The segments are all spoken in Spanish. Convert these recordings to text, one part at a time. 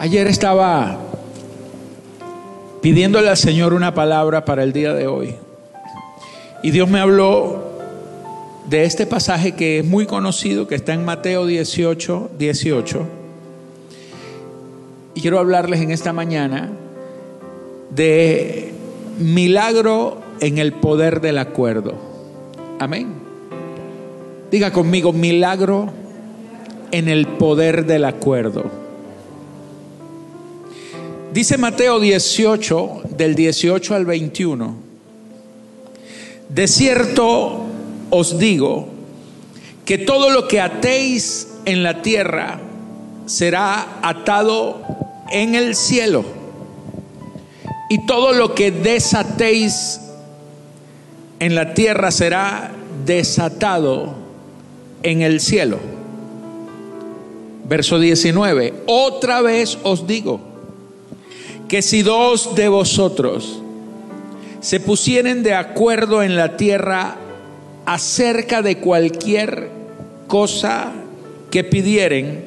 Ayer estaba pidiéndole al Señor una palabra para el día de hoy. Y Dios me habló de este pasaje que es muy conocido, que está en Mateo 18, 18. Y quiero hablarles en esta mañana de milagro en el poder del acuerdo. Amén. Diga conmigo, milagro en el poder del acuerdo. Dice Mateo 18, del 18 al 21, de cierto os digo que todo lo que atéis en la tierra será atado en el cielo, y todo lo que desatéis en la tierra será desatado en el cielo. Verso 19, otra vez os digo que si dos de vosotros se pusieren de acuerdo en la tierra acerca de cualquier cosa que pidieren,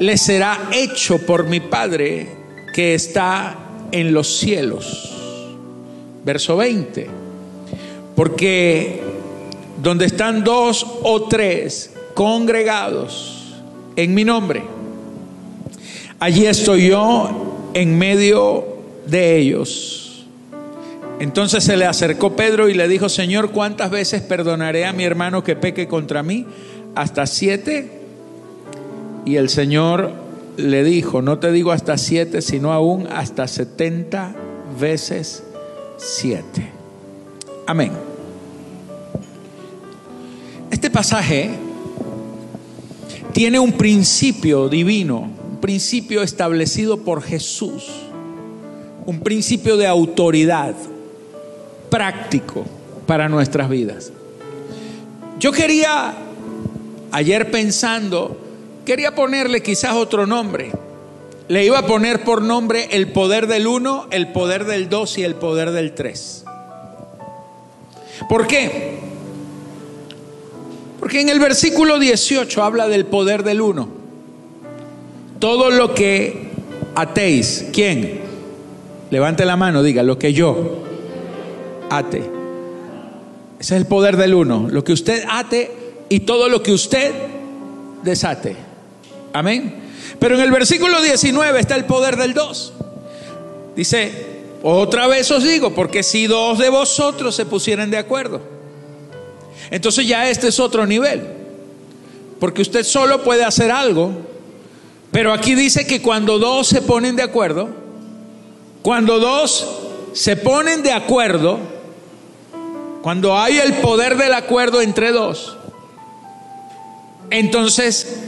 les será hecho por mi Padre que está en los cielos. Verso 20. Porque donde están dos o tres congregados en mi nombre, allí estoy yo en medio de ellos. Entonces se le acercó Pedro y le dijo, Señor, ¿cuántas veces perdonaré a mi hermano que peque contra mí? ¿Hasta siete? Y el Señor le dijo, no te digo hasta siete, sino aún hasta setenta veces siete. Amén. Este pasaje tiene un principio divino, principio establecido por Jesús, un principio de autoridad práctico para nuestras vidas. Yo quería, ayer pensando, quería ponerle quizás otro nombre. Le iba a poner por nombre el poder del uno, el poder del dos y el poder del tres. ¿Por qué? Porque en el versículo 18 habla del poder del uno. Todo lo que atéis, ¿quién? Levante la mano, diga, lo que yo ate. Ese es el poder del uno. Lo que usted ate y todo lo que usted desate. Amén. Pero en el versículo 19 está el poder del dos. Dice, otra vez os digo, porque si dos de vosotros se pusieran de acuerdo, entonces ya este es otro nivel. Porque usted solo puede hacer algo, pero aquí dice que cuando dos se ponen de acuerdo, cuando dos se ponen de acuerdo, cuando hay el poder del acuerdo entre dos, entonces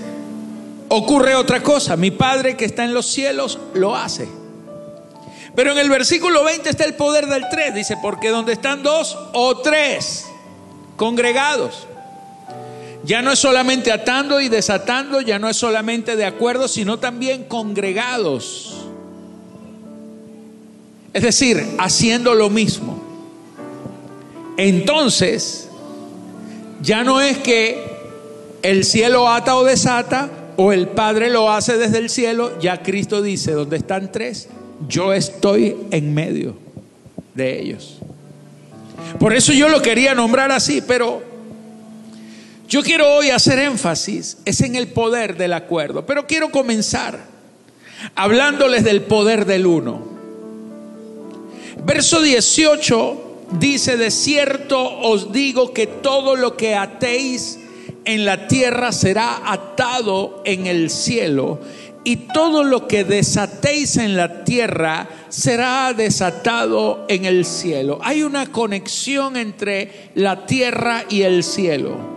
ocurre otra cosa. Mi Padre que está en los cielos lo hace. Pero en el versículo 20 está el poder del 3. Dice, porque donde están dos o tres congregados, ya no es solamente atando y desatando, ya no es solamente de acuerdo, sino también congregados. Es decir, haciendo lo mismo. Entonces, ya no es que el cielo ata o desata, o el Padre lo hace desde el cielo, ya Cristo dice, donde están tres, yo estoy en medio de ellos. Por eso yo lo quería nombrar así, pero yo quiero hoy hacer énfasis, es en el poder del acuerdo, pero quiero comenzar hablándoles del poder del uno. Verso 18 dice, de cierto os digo que todo lo que atéis en la tierra será atado en el cielo y todo lo que desatéis en la tierra será desatado en el cielo. Hay una conexión entre la tierra y el cielo.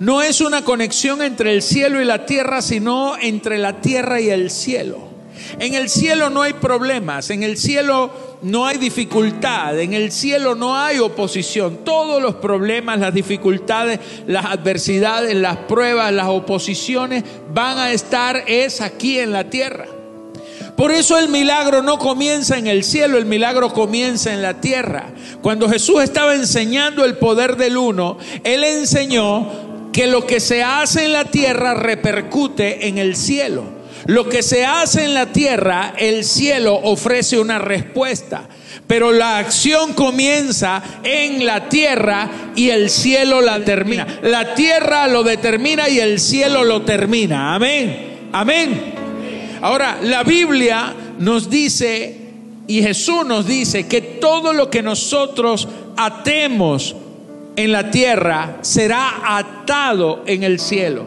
No es una conexión entre el cielo y la tierra, sino entre la tierra y el cielo. En el cielo no hay problemas, en el cielo no hay dificultad, en el cielo no hay oposición. Todos los problemas, las dificultades, las adversidades, las pruebas, las oposiciones van a estar es aquí en la tierra. Por eso el milagro no comienza en el cielo, el milagro comienza en la tierra. Cuando Jesús estaba enseñando el poder del uno, Él enseñó que lo que se hace en la tierra repercute en el cielo. Lo que se hace en la tierra, el cielo ofrece una respuesta. Pero la acción comienza en la tierra y el cielo la termina. La tierra lo determina y el cielo lo termina. Amén. Amén. Ahora, la Biblia nos dice y Jesús nos dice que todo lo que nosotros atemos en la tierra será atado en el cielo.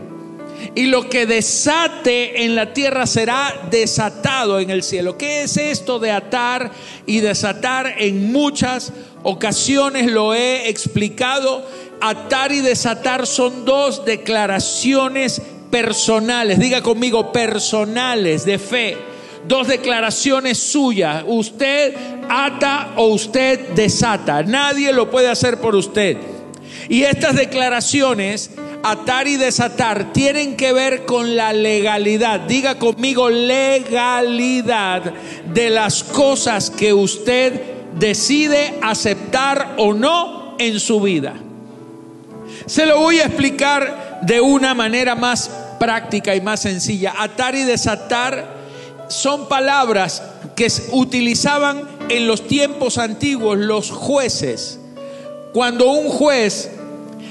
Y lo que desate en la tierra será desatado en el cielo. ¿Qué es esto de atar y desatar? En muchas ocasiones lo he explicado. Atar y desatar son dos declaraciones personales. Diga conmigo, personales de fe. Dos declaraciones suyas. Usted ata o usted desata. Nadie lo puede hacer por usted. Y estas declaraciones atar y desatar tienen que ver con la legalidad. Diga conmigo legalidad de las cosas que usted decide aceptar o no en su vida. Se lo voy a explicar de una manera más práctica y más sencilla. Atar y desatar son palabras que utilizaban en los tiempos antiguos los jueces. Cuando un juez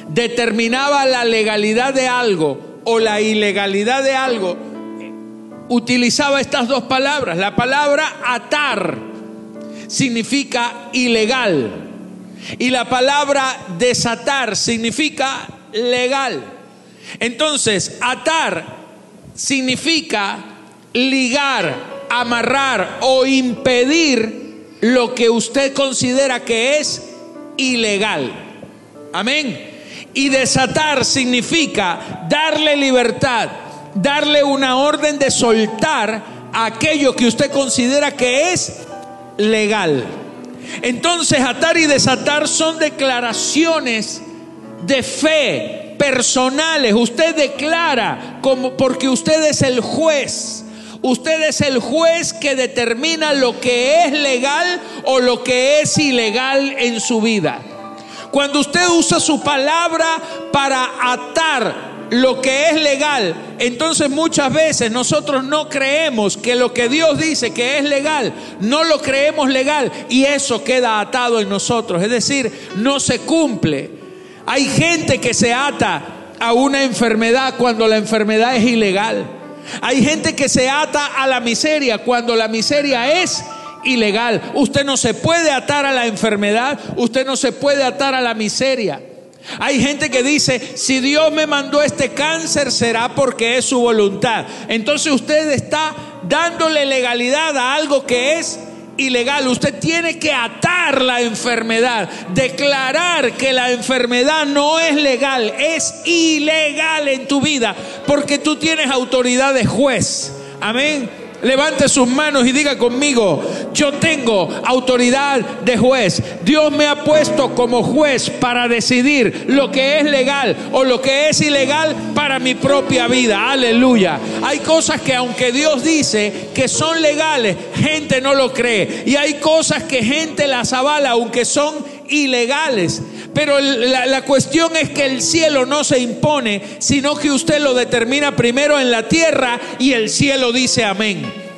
determinaba la legalidad de algo o la ilegalidad de algo, utilizaba estas dos palabras. La palabra atar significa ilegal y la palabra desatar significa legal. Entonces, atar significa ligar, amarrar o impedir lo que usted considera que es ilegal. Amén. Y desatar significa darle libertad, darle una orden de soltar aquello que usted considera que es legal. Entonces, atar y desatar son declaraciones de fe personales. Usted declara como porque usted es el juez. Usted es el juez que determina lo que es legal o lo que es ilegal en su vida. Cuando usted usa su palabra para atar lo que es legal, entonces muchas veces nosotros no creemos que lo que Dios dice que es legal, no lo creemos legal y eso queda atado en nosotros, es decir, no se cumple. Hay gente que se ata a una enfermedad cuando la enfermedad es ilegal. Hay gente que se ata a la miseria cuando la miseria es ilegal. Usted no se puede atar a la enfermedad, usted no se puede atar a la miseria. Hay gente que dice, si Dios me mandó este cáncer será porque es su voluntad. Entonces usted está dándole legalidad a algo que es ilegal. Usted tiene que atar la enfermedad, declarar que la enfermedad no es legal, es ilegal en tu vida, porque tú tienes autoridad de juez. Amén. Levante sus manos y diga conmigo, yo tengo autoridad de juez. Dios me ha puesto como juez para decidir lo que es legal o lo que es ilegal para mi propia vida. Aleluya. Hay cosas que aunque Dios dice que son legales, gente no lo cree. Y hay cosas que gente las avala aunque son ilegales. Pero la, la, cuestión es que el cielo no se impone, sino que usted lo determina primero en la tierra y el cielo dice amén.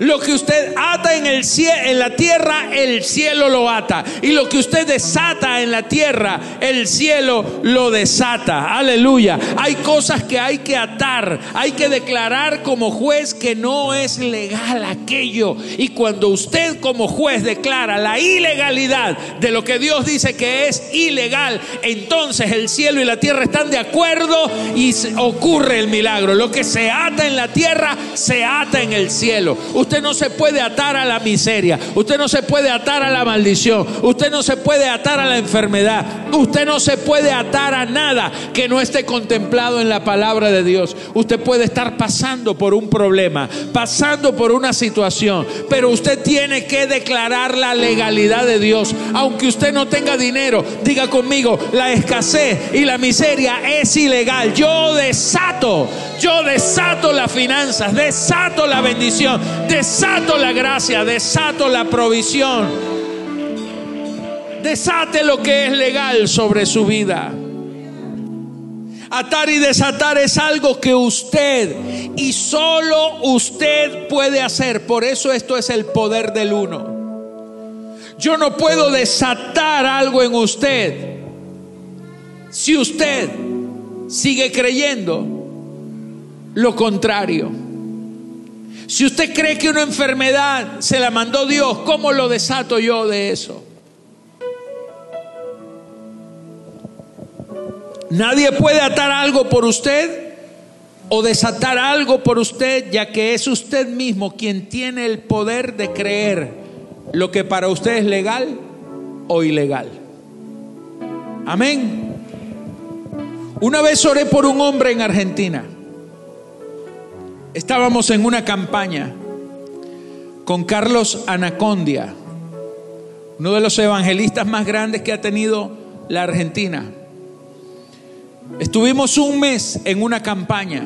Lo que usted ata en, el en la tierra, el cielo lo ata. Y lo que usted desata en la tierra, el cielo lo desata. Aleluya. Hay cosas que hay que atar. Hay que declarar como juez que no es legal aquello. Y cuando usted como juez declara la ilegalidad de lo que Dios dice que es ilegal, entonces el cielo y la tierra están de acuerdo y ocurre el milagro. Lo que se ata en la tierra, se ata en el cielo. Usted no se puede atar a la miseria. Usted no se puede atar a la maldición. Usted no se puede atar a la enfermedad. Usted no se puede atar a nada que no esté contemplado en la palabra de Dios. Usted puede estar pasando por un problema, pasando por una situación, pero usted tiene que declarar la legalidad de Dios. Aunque usted no tenga dinero, diga conmigo, la escasez y la miseria es ilegal. Yo desato, yo desato las finanzas, desato la bendición Desato la gracia, desato la provisión. Desate lo que es legal sobre su vida. Atar y desatar es algo que usted y solo usted puede hacer. Por eso esto es el poder del uno. Yo no puedo desatar algo en usted si usted sigue creyendo lo contrario. Si usted cree que una enfermedad se la mandó Dios, ¿cómo lo desato yo de eso? Nadie puede atar algo por usted o desatar algo por usted, ya que es usted mismo quien tiene el poder de creer lo que para usted es legal o ilegal. Amén. Una vez oré por un hombre en Argentina. Estábamos en una campaña con Carlos Anacondia, uno de los evangelistas más grandes que ha tenido la Argentina. Estuvimos un mes en una campaña.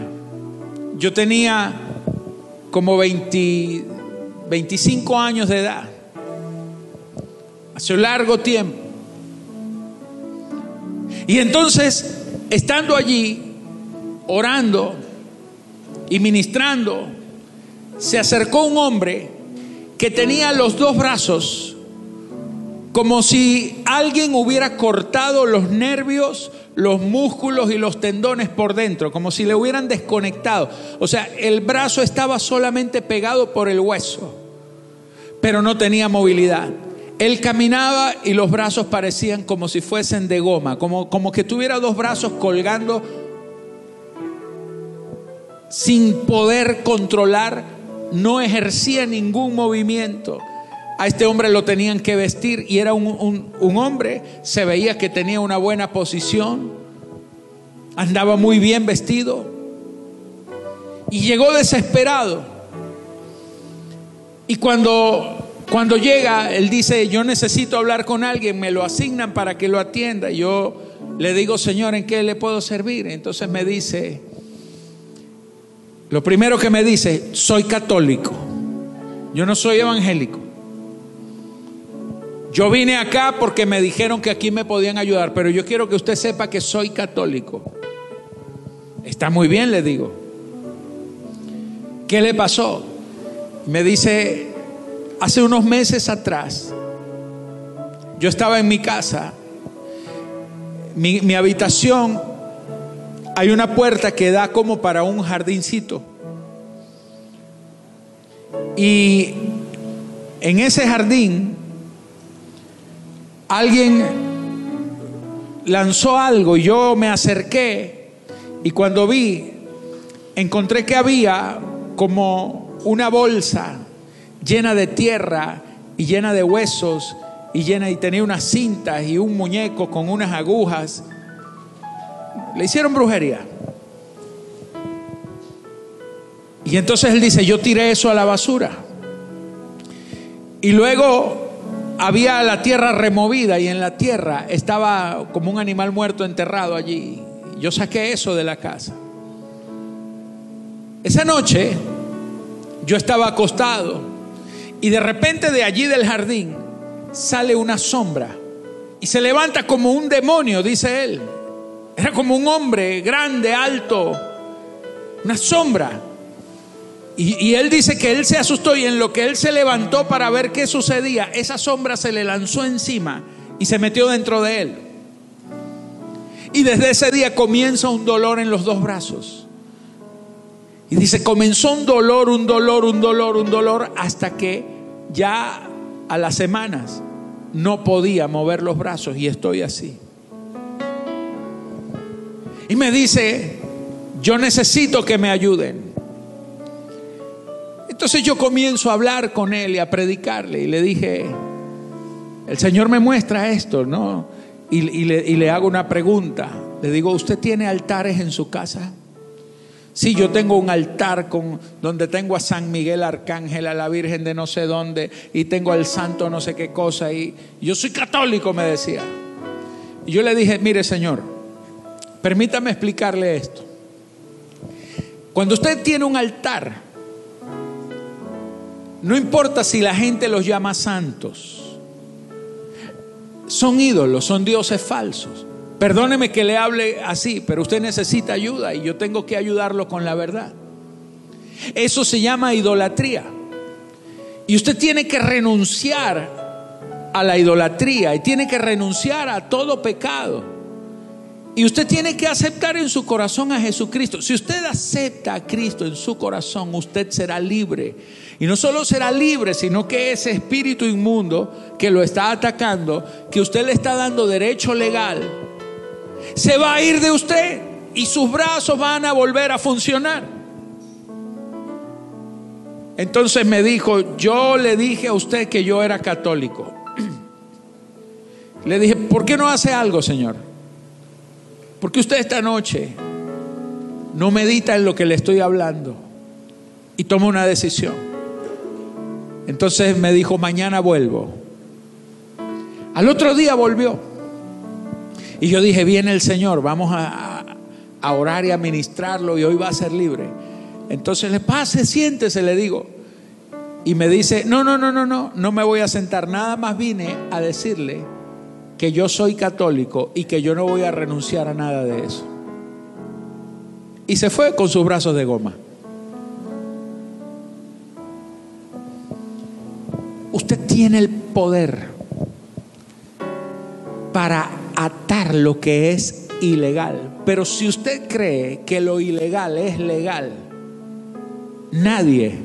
Yo tenía como 25 años de edad. Hace un largo tiempo. Y entonces, estando allí, orando y ministrando, se acercó un hombre que tenía los dos brazos como si alguien hubiera cortado los nervios los músculos y los tendones por dentro, como si le hubieran desconectado. O sea, el brazo estaba solamente pegado por el hueso, pero no tenía movilidad. Él caminaba y los brazos parecían como si fuesen de goma, como, como que tuviera dos brazos colgando sin poder controlar, no ejercía ningún movimiento. A este hombre lo tenían que vestir y era un, hombre, se veía que tenía una buena posición, andaba muy bien vestido y llegó desesperado. Y cuando, cuando llega, él dice, yo necesito hablar con alguien, me lo asignan para que lo atienda. Yo le digo, Señor, ¿en qué le puedo servir? Entonces me dice, lo primero que me dice, soy católico, yo no soy evangélico. Yo vine acá porque me dijeron que aquí me podían ayudar, pero yo quiero que usted sepa que soy católico. Está muy bien, le digo. ¿Qué le pasó? Me dice, hace unos meses atrás, yo estaba en mi casa, mi, mi habitación, hay una puerta que da como para un jardincito. Y en ese jardín alguien lanzó algo y yo me acerqué y cuando vi, encontré que había como una bolsa llena de tierra y llena de huesos y llena y tenía unas cintas y un muñeco con unas agujas. Le hicieron brujería. Y entonces él dice, yo tiré eso a la basura. Y luego había la tierra removida y en la tierra estaba como un animal muerto enterrado allí. Yo saqué eso de la casa. Esa noche yo estaba acostado y de repente de allí del jardín sale una sombra y se levanta como un demonio, dice él. Era como un hombre grande, alto, una sombra. Y, él dice que él se asustó y en lo que él se levantó para ver qué sucedía, esa sombra se le lanzó encima y se metió dentro de él. Y desde ese día comienza un dolor en los dos brazos. Y dice, comenzó un dolor, un dolor, un dolor, un dolor, hasta que ya a las semanas no podía mover los brazos y estoy así. Y me dice, yo necesito que me ayuden. Entonces yo comienzo a hablar con él y a predicarle y le dije, el Señor me muestra esto, ¿no? Y, le, hago una pregunta. Le digo, ¿usted tiene altares en su casa? Sí, yo tengo un altar con, donde tengo a San Miguel Arcángel, a la Virgen de no sé dónde, y tengo al santo no sé qué cosa, y yo soy católico, me decía. Y yo le dije, mire Señor, permítame explicarle esto. Cuando usted tiene un altar, no importa si la gente los llama santos. Son ídolos, son dioses falsos. Perdóneme que le hable así, pero usted necesita ayuda y yo tengo que ayudarlo con la verdad. Eso se llama idolatría. Y usted tiene que renunciar a la idolatría y tiene que renunciar a todo pecado. Y usted tiene que aceptar en su corazón a Jesucristo. Si usted acepta a Cristo en su corazón, usted será libre. Y no solo será libre, sino que ese espíritu inmundo que lo está atacando, que usted le está dando derecho legal, se va a ir de usted y sus brazos van a volver a funcionar. Entonces me dijo, yo le dije a usted que yo era católico. Le dije, ¿por qué no hace algo, Señor? Porque usted esta noche no medita en lo que le estoy hablando y toma una decisión. Entonces me dijo, mañana vuelvo. Al otro día volvió. Y yo dije, viene el Señor, vamos a, orar y a ministrarlo y hoy va a ser libre. Entonces le pase, siéntese, le digo. Y me dice, no, no, no, no, no, no me voy a sentar. Nada más vine a decirle que yo soy católico y que yo no voy a renunciar a nada de eso. Y se fue con sus brazos de goma. Usted tiene el poder para atar lo que es ilegal. Pero si usted cree que lo ilegal es legal, nadie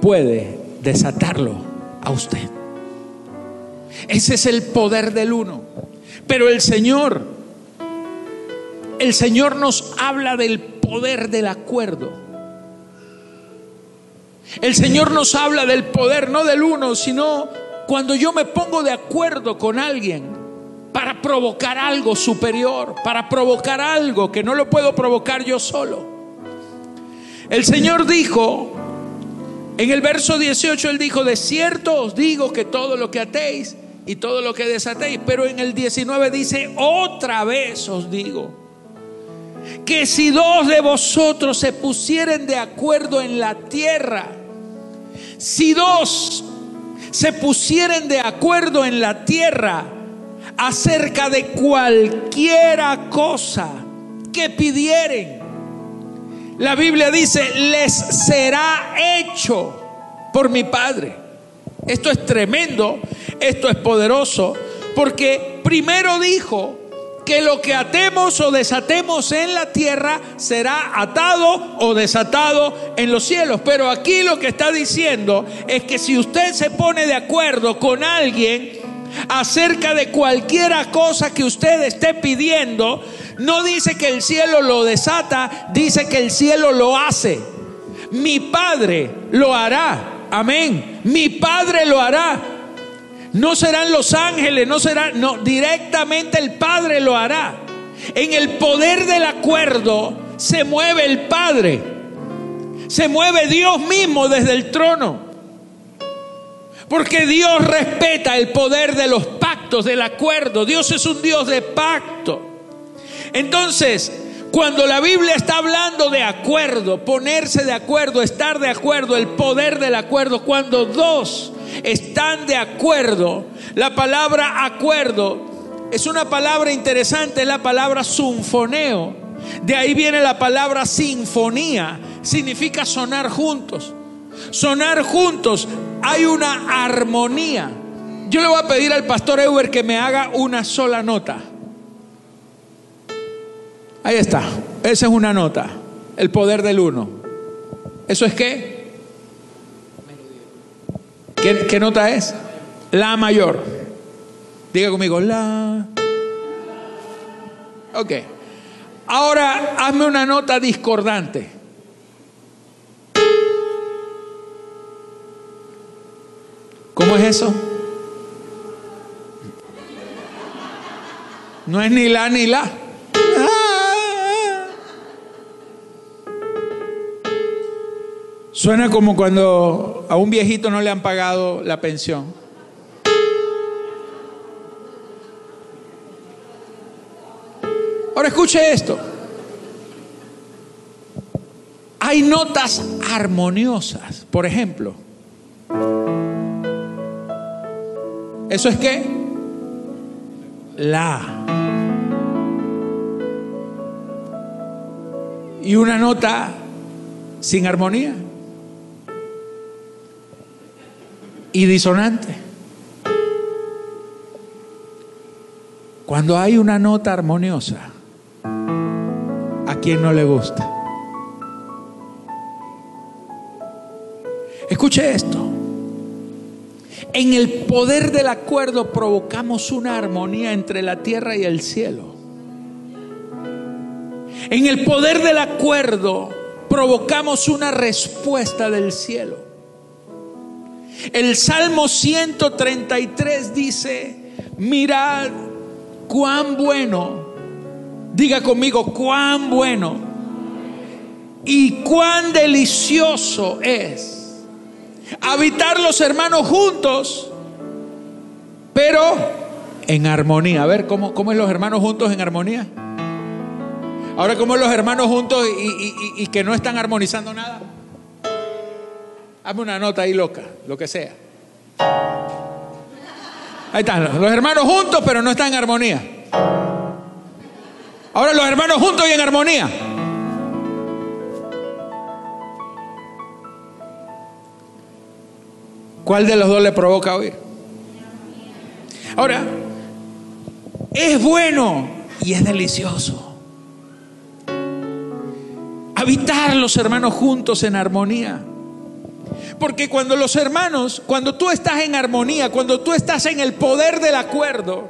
puede desatarlo a usted. Ese es el poder del uno. Pero el Señor, el Señor nos habla del poder del acuerdo. El Señor nos habla del poder no del uno, sino cuando yo me pongo de acuerdo con alguien para provocar algo superior, para provocar algo que no lo puedo provocar yo solo. El Señor dijo, en el verso 18, Él dijo, de cierto os digo que todo lo que atéis y todo lo que desatéis. Pero en el 19 dice, otra vez os digo, que si dos de vosotros se pusieren de acuerdo en la tierra, si dos se pusieren de acuerdo en la tierra acerca de cualquiera cosa que pidieren, la Biblia dice, les será hecho por mi Padre. Esto es tremendo, esto es poderoso, porque primero dijo que lo que atemos o desatemos en la tierra será atado o desatado en los cielos. Pero aquí lo que está diciendo es que si usted se pone de acuerdo con alguien acerca de cualquiera cosa que usted esté pidiendo, no dice que el cielo lo desata, dice que el cielo lo hace. Mi Padre lo hará. Amén. Mi Padre lo hará. No serán los ángeles, no será, no, directamente el Padre lo hará. En el poder del acuerdo se mueve el Padre. Se mueve Dios mismo desde el trono. Porque Dios respeta el poder de los pactos, del acuerdo. Dios es un Dios de pacto. Entonces, cuando la Biblia está hablando de acuerdo, ponerse de acuerdo, estar de acuerdo, el poder del acuerdo, cuando dos están de acuerdo, la palabra acuerdo es una palabra interesante, es la palabra sinfoneo. De ahí viene la palabra sinfonía, significa sonar juntos. Sonar juntos, hay una armonía. Yo le voy a pedir al pastor Ewer que me haga una sola nota. Ahí está. Esa es una nota. El poder del uno. ¿Eso es qué? ¿Qué, qué nota es? La mayor. Diga conmigo, la. Ok. Ahora hazme una nota discordante. ¿Cómo es eso? No es ni la ni la. Suena como cuando a un viejito no le han pagado la pensión. Ahora escuche esto. Hay notas armoniosas, por ejemplo. ¿Eso es qué? La. y una nota sin armonía y disonante. Cuando hay una nota armoniosa, ¿a quién no le gusta? Escuche esto. En el poder del acuerdo provocamos una armonía entre la tierra y el cielo. En el poder del acuerdo provocamos una respuesta del cielo. El Salmo 133 dice, mirad cuán bueno, diga conmigo, cuán bueno y cuán delicioso es habitar los hermanos juntos, pero en armonía. A ver, ¿cómo, cómo es los hermanos juntos en armonía? Ahora, ¿cómo es los hermanos juntos y, y que no están armonizando nada? Hazme una nota ahí loca, lo que sea. Ahí están, los hermanos juntos, pero no están en armonía. Ahora los hermanos juntos y en armonía. ¿Cuál de los dos le provoca oír? Ahora, es bueno y es delicioso. Habitar los hermanos juntos en armonía. Porque cuando los hermanos, cuando tú estás en armonía, cuando tú estás en el poder del acuerdo,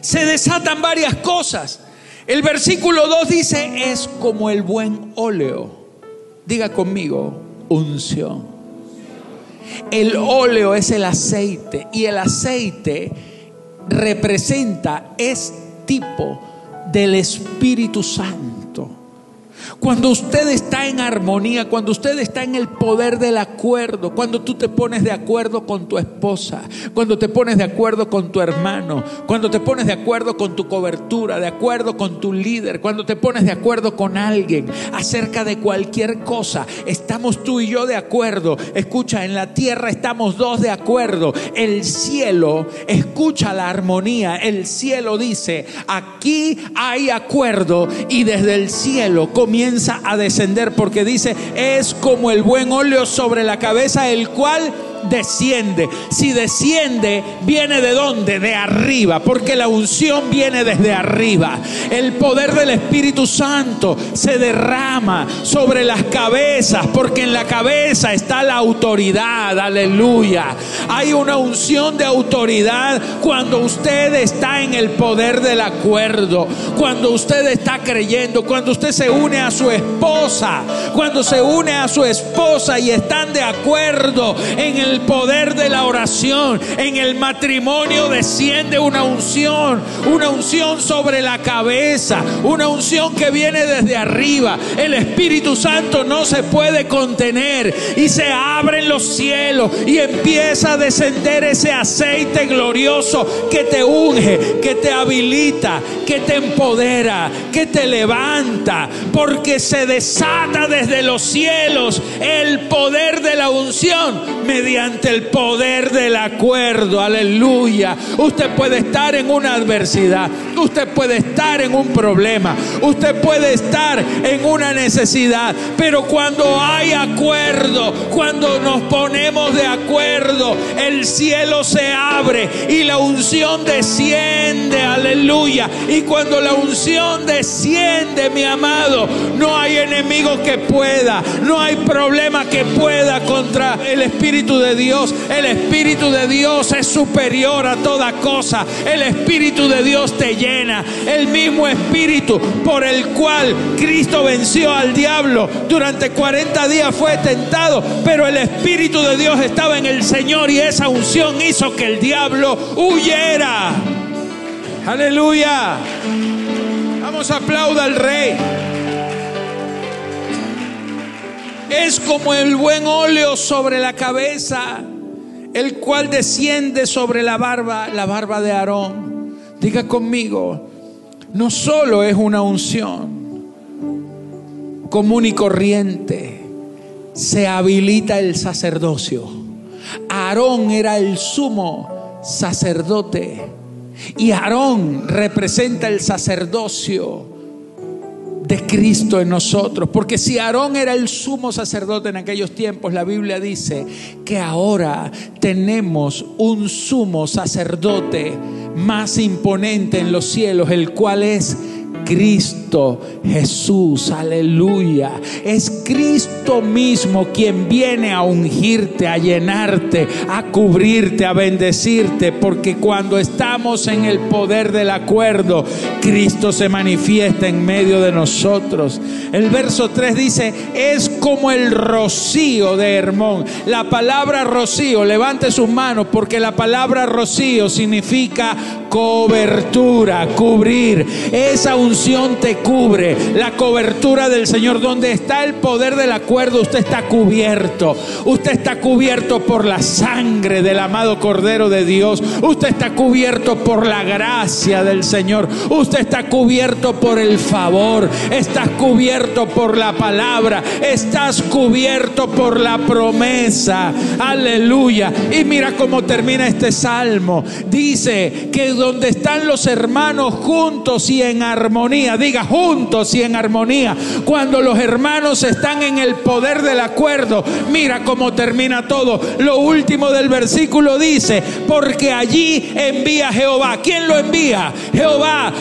se desatan varias cosas. El versículo 2 dice, es como el buen óleo. Diga conmigo, unción. El óleo es el aceite y el aceite representa, es tipo del Espíritu Santo. Cuando usted está en armonía, cuando usted está en el poder del acuerdo, cuando tú te pones de acuerdo con tu esposa, cuando te pones de acuerdo con tu hermano, cuando te pones de acuerdo con tu cobertura, de acuerdo con tu líder, cuando te pones de acuerdo con alguien acerca de cualquier cosa, estamos tú y yo de acuerdo. Escucha, en la tierra estamos dos de acuerdo. El cielo escucha la armonía. El cielo dice, aquí hay acuerdo y desde el cielo comienza a descender porque dice, es como el buen óleo sobre la cabeza, el cual desciende. Si desciende, viene de dónde? De arriba, porque la unción viene desde arriba. El poder del Espíritu Santo se derrama sobre las cabezas, porque en la cabeza está la autoridad. Aleluya. Hay una unción de autoridad cuando usted está en el poder del acuerdo, cuando usted está creyendo, cuando usted se une a su esposa, cuando se une a su esposa y están de acuerdo en el el poder de la oración. En el matrimonio desciende una unción, una unción sobre la cabeza, una unción que viene desde arriba. El Espíritu Santo no se puede contener y se abren los cielos y empieza a descender ese aceite glorioso que te unge, que te habilita, que te empodera, que te levanta, porque se desata desde los cielos el poder de la unción mediante ante el poder del acuerdo. Aleluya. Usted puede estar en una adversidad. Usted puede estar en un problema. Usted puede estar en una necesidad. Pero cuando hay acuerdo, cuando nos ponemos de acuerdo, el cielo se abre y la unción desciende. Aleluya. Y cuando la unción desciende, mi amado, no hay enemigo que pueda. No hay problema que pueda contra el Espíritu de Dios. El Espíritu de Dios es superior a toda cosa. El Espíritu de Dios te llena. El mismo Espíritu por el cual Cristo venció al diablo durante 40 días fue tentado, pero el Espíritu de Dios estaba en el Señor y esa unción hizo que el diablo huyera. Aleluya. Vamos, aplauda al Rey es como el buen óleo sobre la cabeza, el cual desciende sobre la barba, la barba de Aarón. Diga conmigo, no solo es una unción común y corriente, se habilita el sacerdocio. Aarón era el sumo sacerdote y Aarón representa el sacerdocio de Cristo en nosotros. Porque si Aarón era el sumo sacerdote en aquellos tiempos, la Biblia dice que ahora tenemos un sumo sacerdote más imponente en los cielos, el cual es Cristo Jesús, aleluya. Es Cristo mismo quien viene a ungirte, a llenarte, a cubrirte, a bendecirte, porque cuando estamos en el poder del acuerdo, Cristo se manifiesta en medio de nosotros. El verso 3 dice, es como el rocío de Hermón. La palabra rocío, levante sus manos, porque la palabra rocío significa cobertura, cubrir. Esa unción te cubre. La cobertura del Señor, donde está el poder del acuerdo, usted está cubierto. Usted está cubierto por la sangre del amado Cordero de Dios. Usted está cubierto por la gracia del Señor. Usted está cubierto por el favor. Estás cubierto por la palabra. Cubierto por la promesa. Aleluya. Y mira cómo termina este salmo. Dice que donde están los hermanos juntos y en armonía, diga juntos y en armonía, cuando los hermanos están en el poder del acuerdo, mira cómo termina todo. Lo último del versículo dice, porque allí envía Jehová. ¿Quién lo envía? Jehová.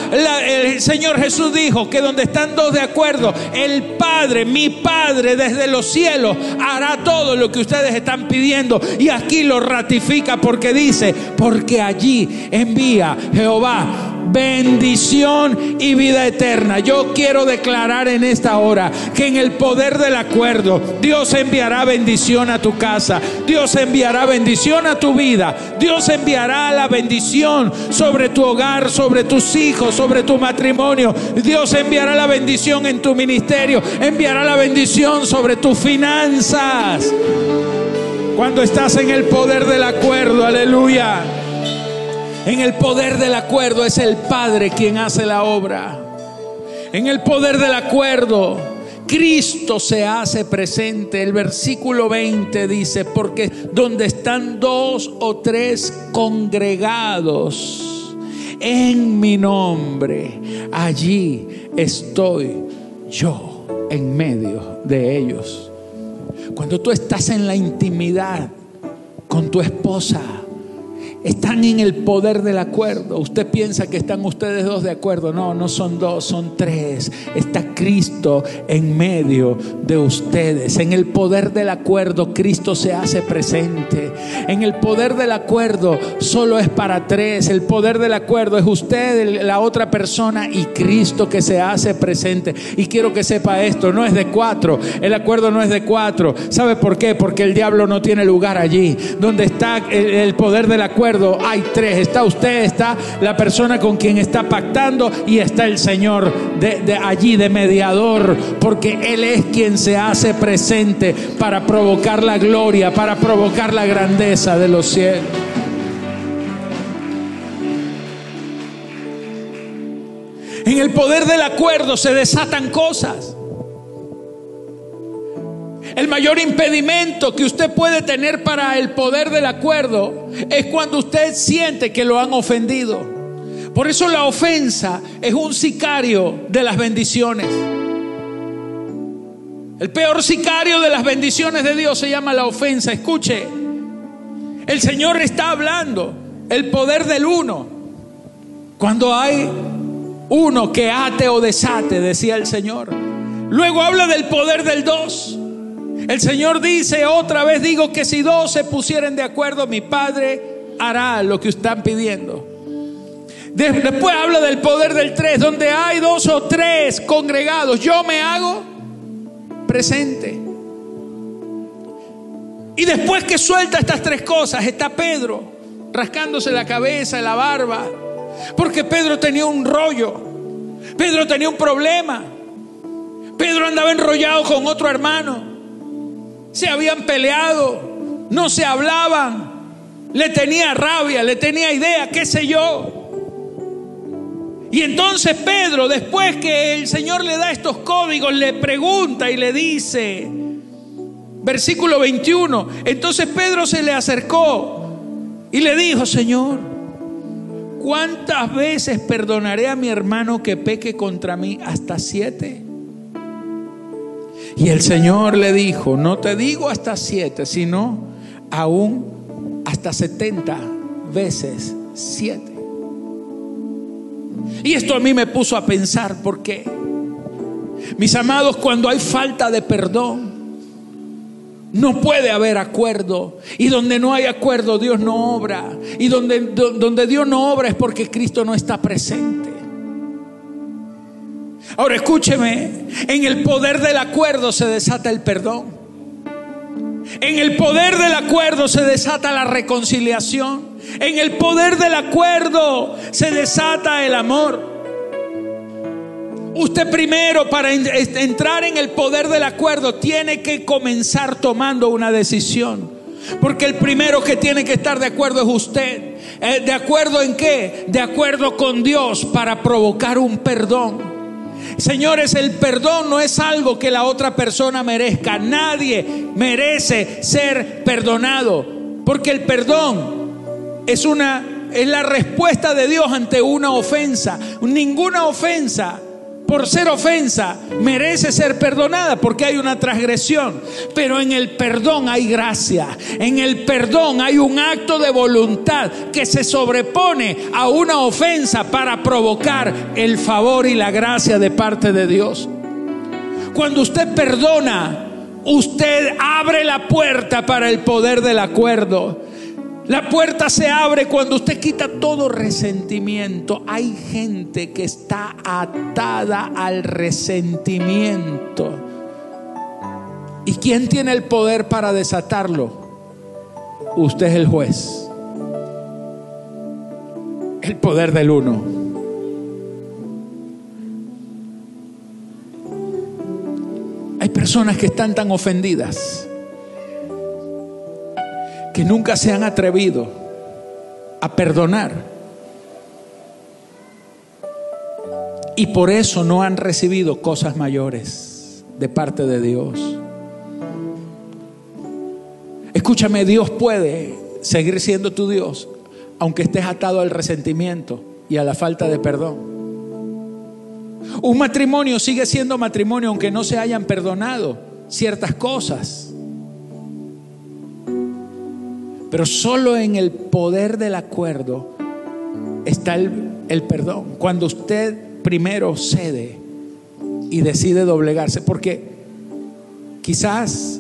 el Señor Jesús dijo que donde están dos de acuerdo, el Padre, mi Padre desde los cielos, hará todo lo que ustedes están pidiendo. Y aquí lo ratifica porque dice, porque allí envía Jehová bendición y vida eterna. Yo quiero declarar en esta hora que en el poder del acuerdo Dios enviará bendición a tu casa, Dios enviará bendición a tu vida, Dios enviará la bendición sobre tu hogar, sobre tus hijos, sobre tu matrimonio, Dios enviará la bendición en tu ministerio, enviará la bendición sobre tus finanzas. Cuando estás en el poder del acuerdo, aleluya. En el poder del acuerdo es el Padre quien hace la obra. En el poder del acuerdo, Cristo se hace presente. El versículo 20 dice, porque donde están dos o tres congregados en mi nombre, allí estoy yo en medio de ellos. Cuando tú estás en la intimidad con tu esposa, están en el poder del acuerdo. Usted piensa que están ustedes dos de acuerdo. No, no son dos, son tres. Está Cristo en medio de ustedes. En el poder del acuerdo, Cristo se hace presente. En el poder del acuerdo, solo es para tres. El poder del acuerdo es usted, la otra persona y Cristo que se hace presente. Y quiero que sepa esto, no es de cuatro. El acuerdo no es de cuatro. ¿Sabe por qué? Porque el diablo no tiene lugar allí. Donde está el poder del acuerdo hay tres. Está usted, está la persona con quien está pactando y está el Señor de, allí de mediador, porque Él es quien se hace presente para provocar la gloria, para provocar la grandeza de los cielos. En el poder del acuerdo se desatan cosas. El mayor impedimento que usted puede tener para el poder del acuerdo es cuando usted siente que lo han ofendido. Por eso la ofensa es un sicario de las bendiciones. El peor sicario de las bendiciones de Dios se llama la ofensa. Escuche, el Señor está hablando el poder del uno. Cuando hay uno que ate o desate, decía el Señor. Luego habla del poder del dos. El Señor dice, otra vez digo que si dos se pusieren de acuerdo, mi Padre hará lo que están pidiendo. Después habla del poder del tres, donde hay dos o tres congregados, yo me hago presente. Y después que suelta estas tres cosas, está Pedro rascándose la cabeza, la barba, porque Pedro tenía un rollo, Pedro tenía un problema, Pedro andaba enrollado con otro hermano se habían peleado, no se hablaban, le tenía rabia, le tenía idea, qué sé yo. Y entonces Pedro, después que el Señor le da estos códigos, le pregunta y le dice, versículo 21, entonces Pedro se le acercó y le dijo, Señor, ¿cuántas veces perdonaré a mi hermano que peque contra mí? Hasta siete. Y el Señor le dijo, no te digo hasta siete, sino aún hasta setenta veces siete. Y esto a mí me puso a pensar, ¿por qué? Mis amados, cuando hay falta de perdón, no puede haber acuerdo. Y donde no hay acuerdo, Dios no obra. Y donde, donde Dios no obra es porque Cristo no está presente. Ahora escúcheme, en el poder del acuerdo se desata el perdón. En el poder del acuerdo se desata la reconciliación. En el poder del acuerdo se desata el amor. Usted primero para entrar en el poder del acuerdo tiene que comenzar tomando una decisión. Porque el primero que tiene que estar de acuerdo es usted. Eh, ¿De acuerdo en qué? De acuerdo con Dios para provocar un perdón. Señores, el perdón no es algo que la otra persona merezca. Nadie merece ser perdonado. Porque el perdón es una es la respuesta de Dios ante una ofensa. Ninguna ofensa por ser ofensa merece ser perdonada porque hay una transgresión. Pero en el perdón hay gracia. En el perdón hay un acto de voluntad que se sobrepone a una ofensa para provocar el favor y la gracia de parte de Dios. Cuando usted perdona, usted abre la puerta para el poder del acuerdo. La puerta se abre cuando usted quita todo resentimiento. Hay gente que está atada al resentimiento. ¿Y quién tiene el poder para desatarlo? Usted es el juez. El poder del uno. Hay personas que están tan ofendidas que nunca se han atrevido a perdonar. Y por eso no han recibido cosas mayores de parte de Dios. Escúchame, Dios puede seguir siendo tu Dios, aunque estés atado al resentimiento y a la falta de perdón. Un matrimonio sigue siendo matrimonio aunque no se hayan perdonado ciertas cosas. Pero solo en el poder del acuerdo está el, perdón. Cuando usted primero cede y decide doblegarse, porque quizás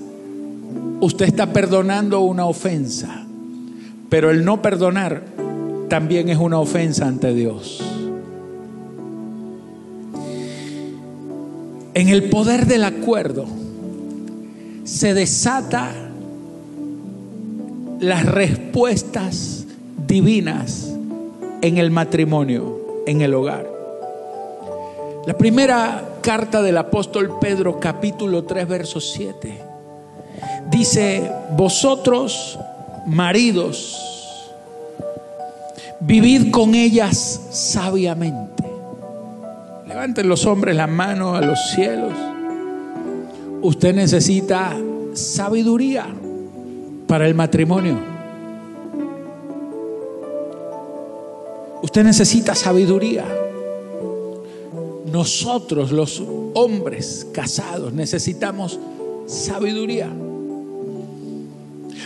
usted está perdonando una ofensa, pero el no perdonar también es una ofensa ante Dios. En el poder del acuerdo se desata las respuestas divinas en el matrimonio, en el hogar. La primera carta del apóstol Pedro, capítulo 3, verso 7, dice, vosotros, maridos, vivid con ellas sabiamente. Levanten los hombres la mano a los cielos. Usted necesita sabiduría para el matrimonio. Usted necesita sabiduría. Nosotros los hombres casados necesitamos sabiduría.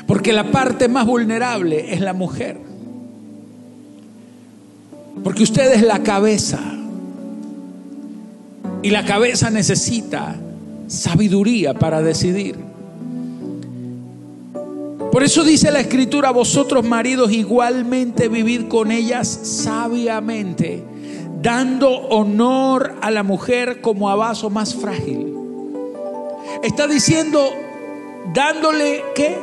Porque la parte más vulnerable es la mujer. Porque usted es la cabeza. Y la cabeza necesita sabiduría para decidir. Por eso dice la escritura, vosotros maridos igualmente vivid con ellas sabiamente, dando honor a la mujer como a vaso más frágil. Está diciendo, dándole qué?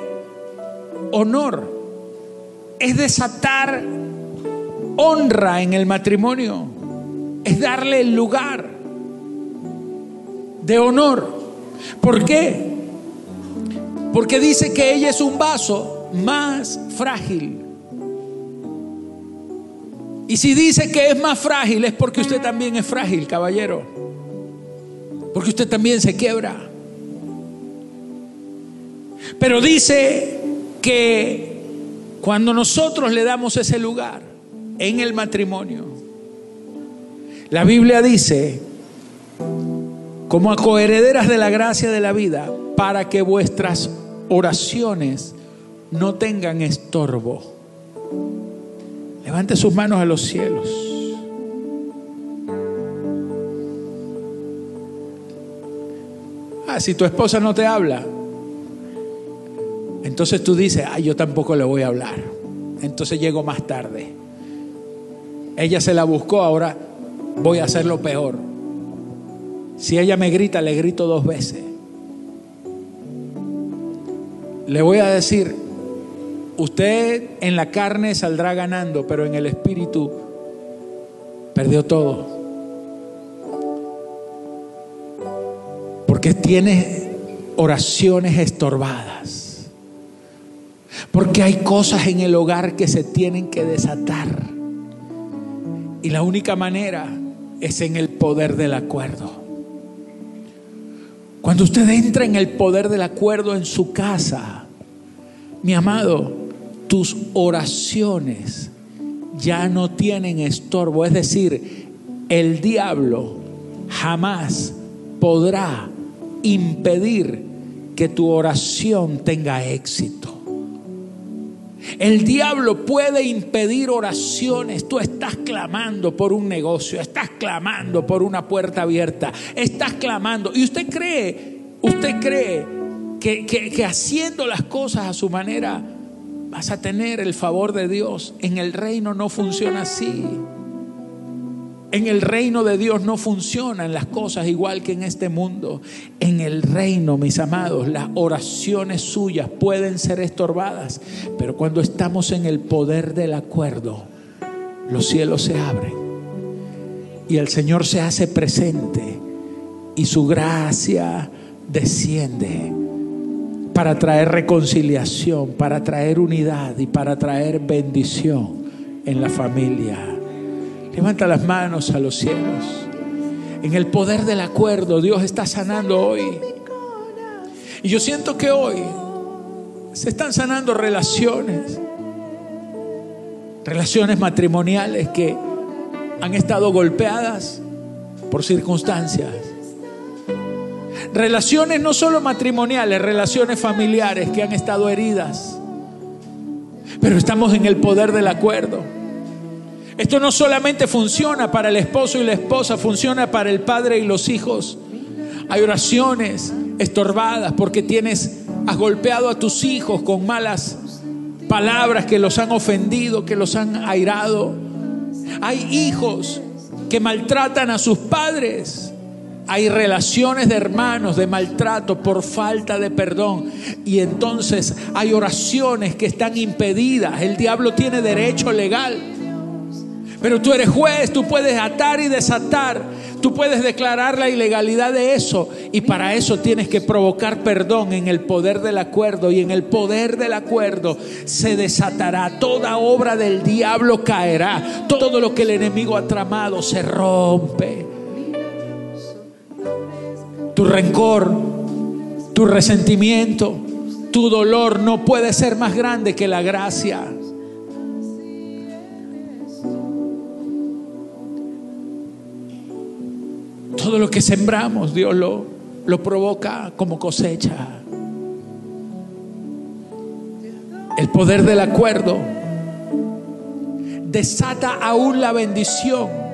Honor. Es desatar honra en el matrimonio. Es darle el lugar de honor. ¿Por qué? Porque dice que ella es un vaso más frágil. Y si dice que es más frágil es porque usted también es frágil, caballero. Porque usted también se quiebra. Pero dice que cuando nosotros le damos ese lugar en el matrimonio, la Biblia dice como a coherederas de la gracia de la vida, para que vuestras oraciones no tengan estorbo. Levante sus manos a los cielos. Ah, si tu esposa no te habla, entonces tú dices, ah, yo tampoco le voy a hablar. Entonces llego más tarde. Ella se la buscó, ahora voy a hacerlo peor. Si ella me grita, le grito dos veces. Le voy a decir, usted en la carne saldrá ganando, pero en el espíritu perdió todo. Porque tiene oraciones estorbadas. Porque hay cosas en el hogar que se tienen que desatar. Y la única manera es en el poder del acuerdo. Cuando usted entra en el poder del acuerdo en su casa, mi amado, tus oraciones ya no tienen estorbo. Es decir, el diablo jamás podrá impedir que tu oración tenga éxito. El diablo puede impedir oraciones. Tú estás clamando por un negocio, estás clamando por una puerta abierta, estás clamando. Y usted cree, usted cree que, haciendo las cosas a su manera vas a tener el favor de Dios. En el reino no funciona así. En el reino de Dios no funcionan las cosas igual que en este mundo. En el reino, mis amados, las oraciones suyas pueden ser estorbadas, pero cuando estamos en el poder del acuerdo, los cielos se abren y el Señor se hace presente y su gracia desciende para traer reconciliación, para traer unidad y para traer bendición en la familia. Levanta las manos a los cielos. En el poder del acuerdo, Dios está sanando hoy. Y yo siento que hoy se están sanando relaciones, relaciones matrimoniales que han estado golpeadas por circunstancias. Relaciones no solo matrimoniales, relaciones familiares que han estado heridas. Pero estamos en el poder del acuerdo. Esto no solamente funciona para el esposo y la esposa, funciona para el padre y los hijos. Hay oraciones estorbadas porque tienes, has golpeado a tus hijos con malas palabras que los han ofendido, que los han airado. Hay hijos que maltratan a sus padres. Hay relaciones de hermanos de maltrato por falta de perdón. Y entonces hay oraciones que están impedidas. El diablo tiene derecho legal pero tú eres juez, tú puedes atar y desatar, tú puedes declarar la ilegalidad de eso y para eso tienes que provocar perdón en el poder del acuerdo y en el poder del acuerdo se desatará, toda obra del diablo caerá, todo lo que el enemigo ha tramado se rompe. Tu rencor, tu resentimiento, tu dolor no puede ser más grande que la gracia. Todo lo que sembramos, Dios lo, lo provoca como cosecha. El poder del acuerdo desata aún la bendición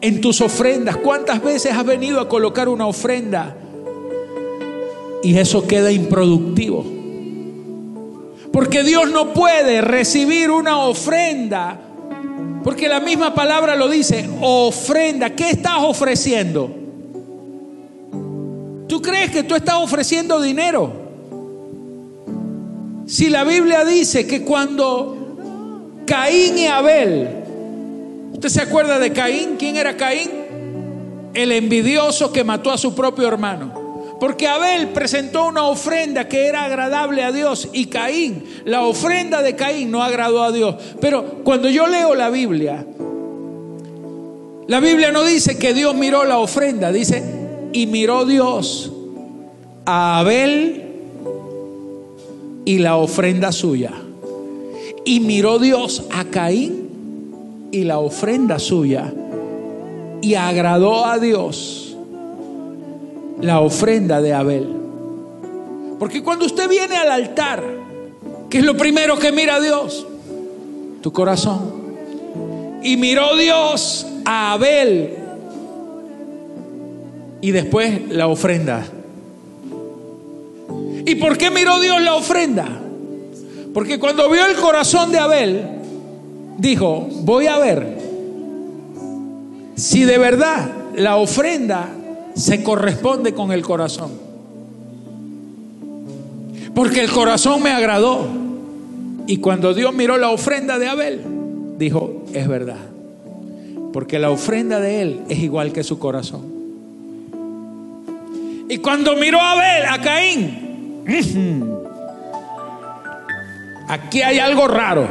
en tus ofrendas. ¿Cuántas veces has venido a colocar una ofrenda y eso queda improductivo? Porque Dios no puede recibir una ofrenda porque la misma palabra lo dice, ofrenda. ¿Qué estás ofreciendo? ¿Tú crees que tú estás ofreciendo dinero? Si la Biblia dice que cuando Caín y Abel, ¿usted se acuerda de Caín? ¿Quién era Caín? El envidioso que mató a su propio hermano. Porque Abel presentó una ofrenda que era agradable a Dios y Caín, la ofrenda de Caín no agradó a Dios. Pero cuando yo leo la Biblia, la Biblia no dice que Dios miró la ofrenda, dice, y miró Dios a Abel y la ofrenda suya. Y miró Dios a Caín y la ofrenda suya. Y agradó a Dios la ofrenda de Abel. Porque cuando usted viene al altar, ¿qué es lo primero que mira Dios? Tu corazón. Y miró Dios a Abel y después la ofrenda. ¿Y por qué miró Dios la ofrenda? Porque cuando vio el corazón de Abel, dijo, voy a ver si de verdad la ofrenda se corresponde con el corazón. Porque el corazón me agradó. Y cuando Dios miró la ofrenda de Abel, dijo, es verdad. Porque la ofrenda de él es igual que su corazón. Y cuando miró a Abel, a Caín, aquí hay algo raro.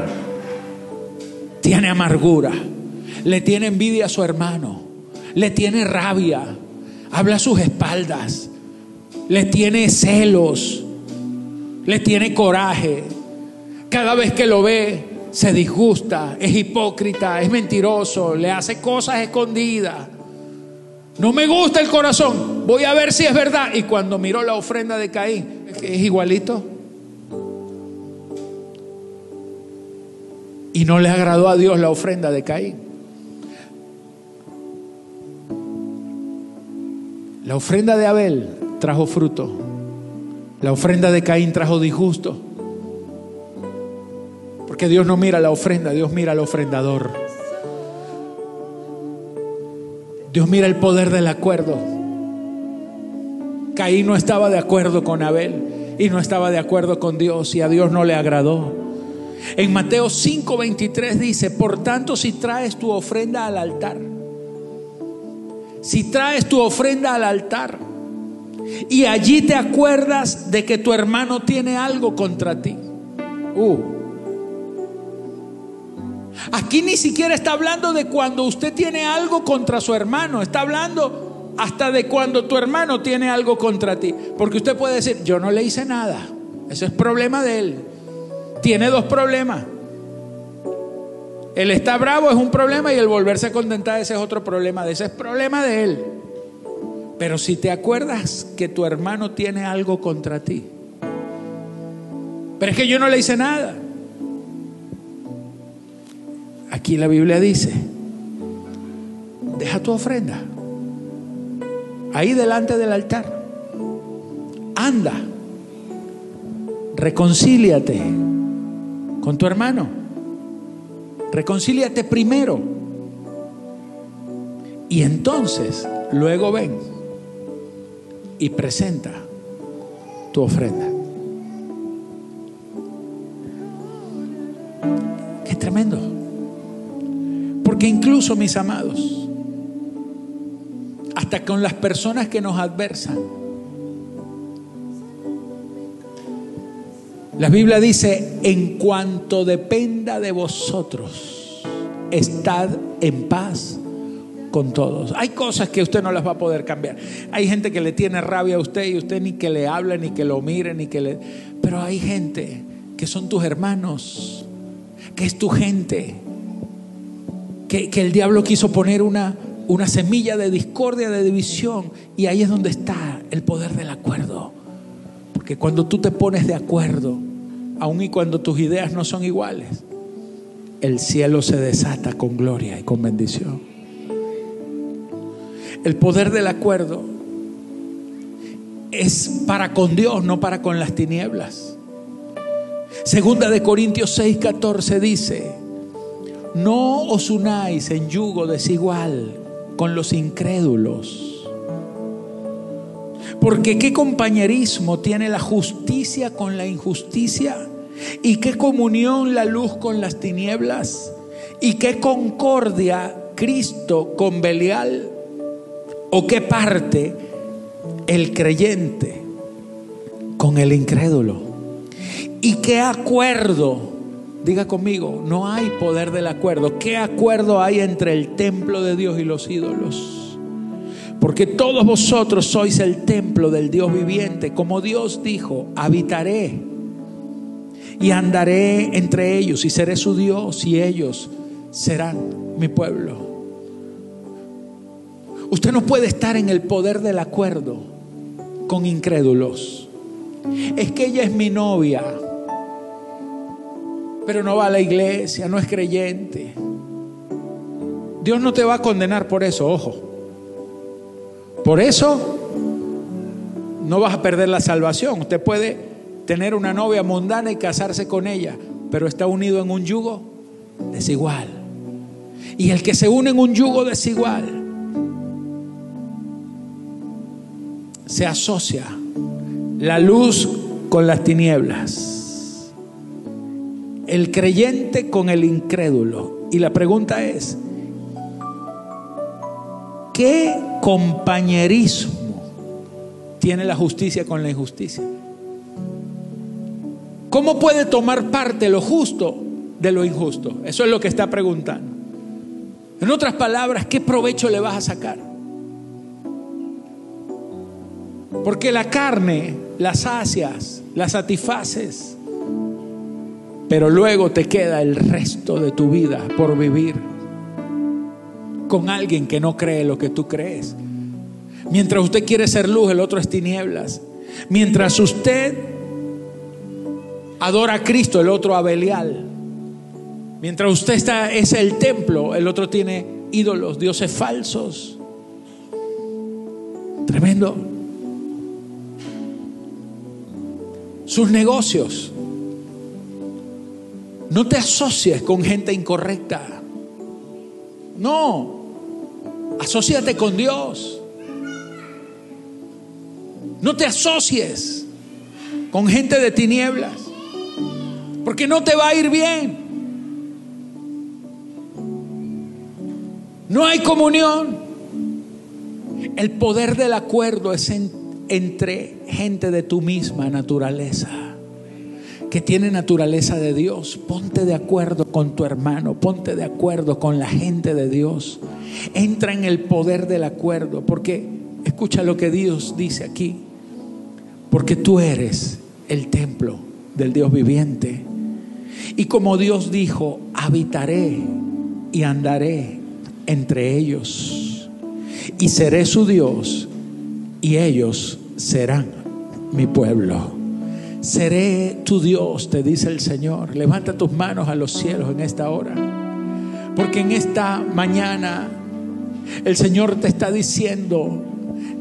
Tiene amargura, le tiene envidia a su hermano, le tiene rabia, habla a sus espaldas, le tiene celos, le tiene coraje. Cada vez que lo ve, se disgusta, es hipócrita, es mentiroso, le hace cosas escondidas. No me gusta el corazón, voy a ver si es verdad. Y cuando miró la ofrenda de Caín, es igualito. Y no le agradó a Dios la ofrenda de Caín. La ofrenda de Abel trajo fruto. La ofrenda de Caín trajo disgusto. Porque Dios no mira la ofrenda, Dios mira al ofrendador. Dios mira el poder del acuerdo. Caín no estaba de acuerdo con Abel y no estaba de acuerdo con Dios y a Dios no le agradó. En Mateo 5:23 dice, por tanto si traes tu ofrenda al altar, si traes tu ofrenda al altar y allí te acuerdas de que tu hermano tiene algo contra ti. Uh, Aquí ni siquiera está hablando de cuando usted tiene algo contra su hermano, está hablando hasta de cuando tu hermano tiene algo contra ti. Porque usted puede decir, yo no le hice nada, eso es problema de él. Tiene dos problemas. El estar bravo es un problema y el volverse a contentar ese es otro problema. De ese es problema de él. Pero si te acuerdas que tu hermano tiene algo contra ti, pero es que yo no le hice nada. Aquí la Biblia dice, deja tu ofrenda ahí delante del altar. Anda, reconcíliate con tu hermano. Reconcíliate primero. Y entonces, luego ven y presenta tu ofrenda. Qué tremendo. Porque incluso, mis amados, hasta con las personas que nos adversan, la Biblia dice, en cuanto dependa de vosotros, estad en paz con todos. Hay cosas que usted no las va a poder cambiar. Hay gente que le tiene rabia a usted y usted ni que le hable, ni que lo mire, ni que le... Pero hay gente que son tus hermanos, que es tu gente, que, que el diablo quiso poner una, una semilla de discordia, de división, y ahí es donde está el poder del acuerdo. Porque cuando tú te pones de acuerdo, aun y cuando tus ideas no son iguales, el cielo se desata con gloria y con bendición. El poder del acuerdo es para con Dios, no para con las tinieblas. Segunda de Corintios 6, 14 dice, no os unáis en yugo desigual con los incrédulos. Porque qué compañerismo tiene la justicia con la injusticia y qué comunión la luz con las tinieblas y qué concordia Cristo con Belial o qué parte el creyente con el incrédulo y qué acuerdo Diga conmigo, no hay poder del acuerdo. ¿Qué acuerdo hay entre el templo de Dios y los ídolos? Porque todos vosotros sois el templo del Dios viviente. Como Dios dijo, habitaré y andaré entre ellos y seré su Dios y ellos serán mi pueblo. Usted no puede estar en el poder del acuerdo con incrédulos. Es que ella es mi novia, pero no va a la iglesia, no es creyente. Dios no te va a condenar por eso, ojo. Por eso no vas a perder la salvación. Usted puede tener una novia mundana y casarse con ella, pero está unido en un yugo desigual. Y el que se une en un yugo desigual se asocia la luz con las tinieblas, el creyente con el incrédulo. Y la pregunta es, ¿qué compañerismo tiene la justicia con la injusticia? ¿Cómo puede tomar parte lo justo de lo injusto? Eso es lo que está preguntando. En otras palabras, ¿qué provecho le vas a sacar? Porque la carne la sacias, la satisfaces, pero luego te queda el resto de tu vida por vivir con alguien que no cree lo que tú crees. Mientras usted quiere ser luz, el otro es tinieblas. Mientras usted adora a Cristo, el otro a Belial. Mientras usted está, es el templo, el otro tiene ídolos, dioses falsos. Tremendo. Sus negocios. No te asocies con gente incorrecta. No. Asociate con Dios. No te asocies con gente de tinieblas. Porque no te va a ir bien. No hay comunión. El poder del acuerdo es entre gente de tu misma naturaleza, que tiene naturaleza de Dios. Ponte de acuerdo con tu hermano, ponte de acuerdo con la gente de Dios. Entra en el poder del acuerdo, porque escucha lo que Dios dice aquí, porque tú eres el templo del Dios viviente. Y como Dios dijo, habitaré y andaré entre ellos y seré su Dios y ellos serán mi pueblo. Seré tu Dios, te dice el Señor. Levanta tus manos a los cielos en esta hora. Porque en esta mañana el Señor te está diciendo,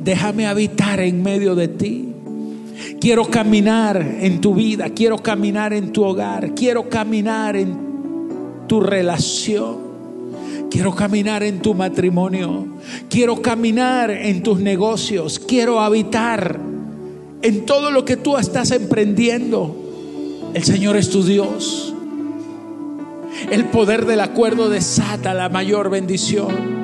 déjame habitar en medio de ti. Quiero caminar en tu vida, quiero caminar en tu hogar, quiero caminar en tu relación. Quiero caminar en tu matrimonio. Quiero caminar en tus negocios. Quiero habitar en todo lo que tú estás emprendiendo. El Señor es tu Dios. El poder del acuerdo desata la mayor bendición.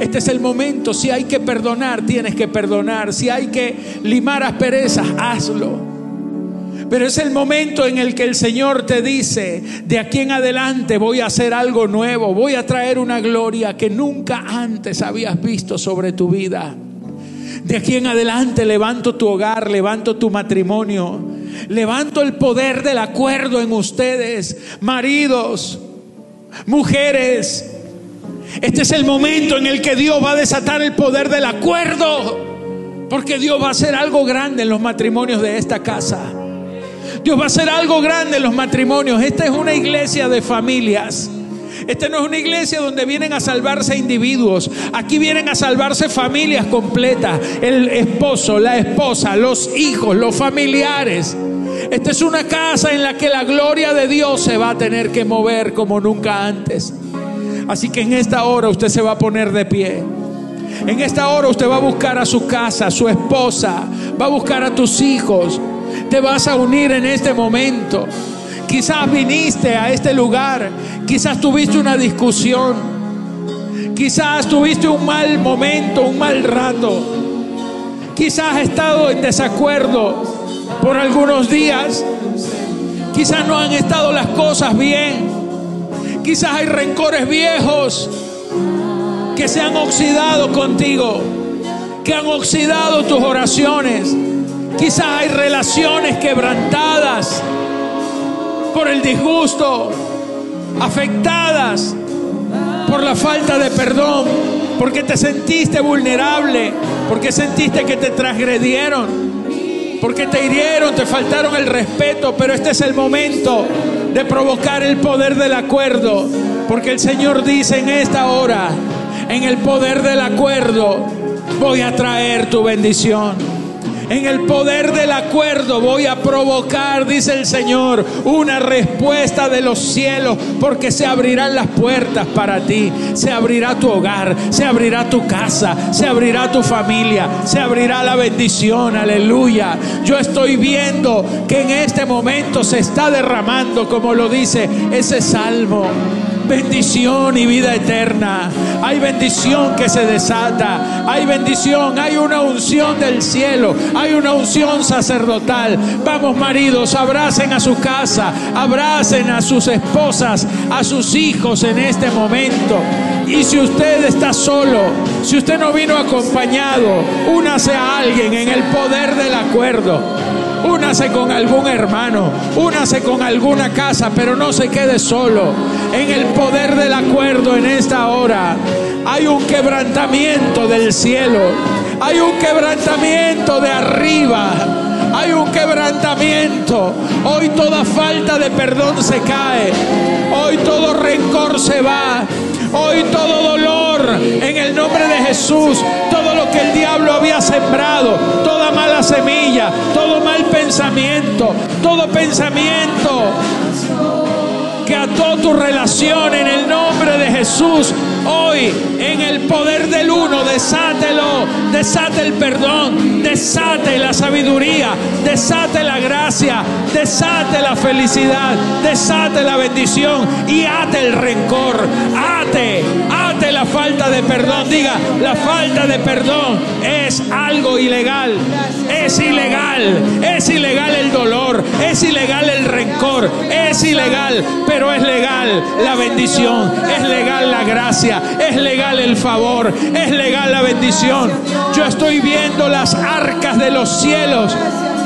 Este es el momento. Si hay que perdonar, tienes que perdonar. Si hay que limar asperezas, hazlo. Pero es el momento en el que el Señor te dice, de aquí en adelante voy a hacer algo nuevo, voy a traer una gloria que nunca antes habías visto sobre tu vida. De aquí en adelante levanto tu hogar, levanto tu matrimonio, levanto el poder del acuerdo en ustedes, maridos, mujeres, este es el momento en el que Dios va a desatar el poder del acuerdo. Porque Dios va a hacer algo grande en los matrimonios de esta casa. Dios va a hacer algo grande en los matrimonios. Esta es una iglesia de familias. Esta no es una iglesia donde vienen a salvarse individuos. Aquí vienen a salvarse familias completas. El esposo, la esposa, los hijos, los familiares. Esta es una casa en la que la gloria de Dios se va a tener que mover como nunca antes. Así que en esta hora usted se va a poner de pie. En esta hora usted va a buscar a su casa, a su esposa, va a buscar a tus hijos. Te vas a unir en este momento. Quizás viniste a este lugar, quizás tuviste una discusión, quizás tuviste un mal momento, un mal rato, quizás has estado en desacuerdo por algunos días, quizás no han estado las cosas bien. Quizás hay rencores viejos que se han oxidado contigo, que han oxidado tus oraciones. Quizás hay relaciones quebrantadas por el disgusto, afectadas por la falta de perdón, porque te sentiste vulnerable, porque sentiste que te transgredieron, porque te hirieron, te faltaron el respeto, pero este es el momento de provocar el poder del acuerdo, porque el Señor dice en esta hora, en el poder del acuerdo, voy a traer tu bendición. En el poder del acuerdo voy a provocar, dice el Señor, una respuesta de los cielos, porque se abrirán las puertas para ti, se abrirá tu hogar, se abrirá tu casa, se abrirá tu familia, se abrirá la bendición, aleluya. Yo estoy viendo que en este momento se está derramando, como lo dice ese salmo bendición y vida eterna. Hay bendición que se desata. Hay bendición, hay una unción del cielo. Hay una unción sacerdotal. Vamos maridos, abracen a su casa. Abracen a sus esposas, a sus hijos en este momento. Y si usted está solo, si usted no vino acompañado, únase a alguien en el poder del acuerdo. Únase con algún hermano, únase con alguna casa, pero no se quede solo. En el poder del acuerdo en esta hora hay un quebrantamiento del cielo, hay un quebrantamiento de arriba. Hay un quebrantamiento. Hoy toda falta de perdón se cae. Hoy todo rencor se va. Hoy todo dolor en el nombre de Jesús, todo lo que el diablo había sembrado, toda mala semilla, todo mal pensamiento, todo pensamiento que ató tu relación en el nombre Jesús. Hoy, en el poder del uno, desátelo, desate el perdón, desate la sabiduría, desate la gracia, desate la felicidad, desate la bendición y ate el rencor, ate, ate la falta de perdón. Diga, la falta de perdón es algo ilegal, es ilegal, es ilegal el dolor, es ilegal el rencor, es ilegal, pero es legal la bendición, es legal la gracia, es legal el favor, es legal la bendición. Yo estoy viendo las arcas de los cielos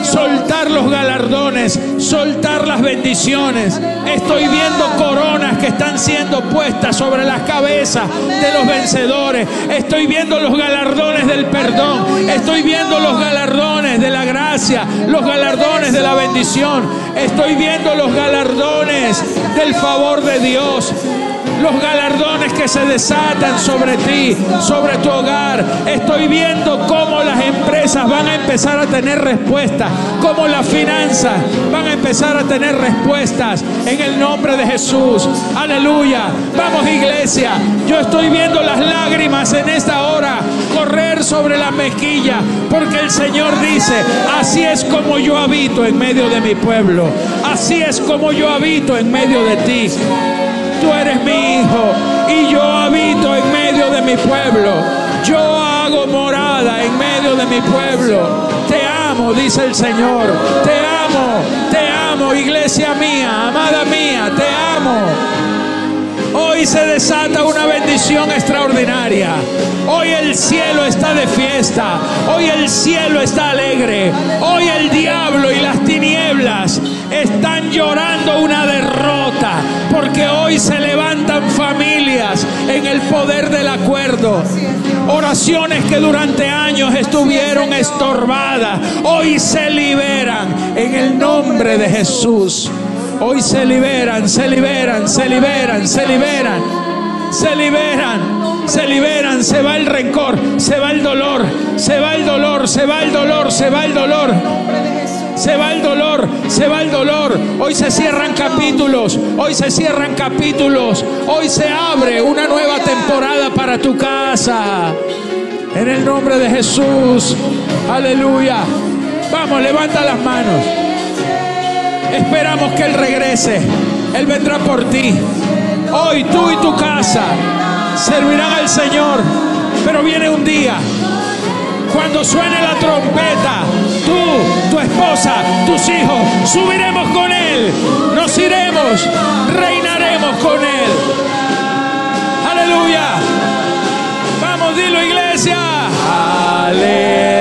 soltar los galardones, soltar las bendiciones. Estoy viendo coronas que están siendo puestas sobre las cabezas de los vencedores. Estoy viendo los galardones del perdón. Estoy viendo los galardones de la gracia, los galardones de la bendición. Estoy viendo los galardones del favor de Dios los galardones que se desatan sobre ti, sobre tu hogar. Estoy viendo cómo las empresas van a empezar a tener respuestas, cómo las finanzas van a empezar a tener respuestas en el nombre de Jesús. Aleluya. Vamos iglesia. Yo estoy viendo las lágrimas en esta hora correr sobre la mejilla, porque el Señor dice, así es como yo habito en medio de mi pueblo, así es como yo habito en medio de ti tú eres mi hijo y yo habito en medio de mi pueblo. Yo hago morada en medio de mi pueblo. Te amo, dice el Señor. Te amo, te amo, iglesia mía, amada mía, te amo. Hoy se desata una bendición extraordinaria. Hoy el cielo está de fiesta. Hoy el cielo está alegre. Hoy el diablo y las tinieblas están llorando una derrota. Porque hoy se levantan familias en el poder del acuerdo. Oraciones que durante años estuvieron estorbadas. Hoy se liberan en el nombre de Jesús. Hoy se liberan, se liberan, se liberan, se liberan, se liberan, se liberan, se va el rencor, se va el dolor, se va el dolor, se va el dolor, se va el dolor. Se va el dolor, se va el dolor. Hoy se cierran capítulos, hoy se cierran capítulos. Hoy se abre una nueva temporada para tu casa. En el nombre de Jesús. Aleluya. Vamos, levanta las manos. Esperamos que Él regrese. Él vendrá por ti. Hoy tú y tu casa servirán al Señor. Pero viene un día cuando suene la trompeta, esposa, tus hijos, subiremos con Él, nos iremos, reinaremos con Él. Aleluya. Vamos, dilo iglesia. Aleluya.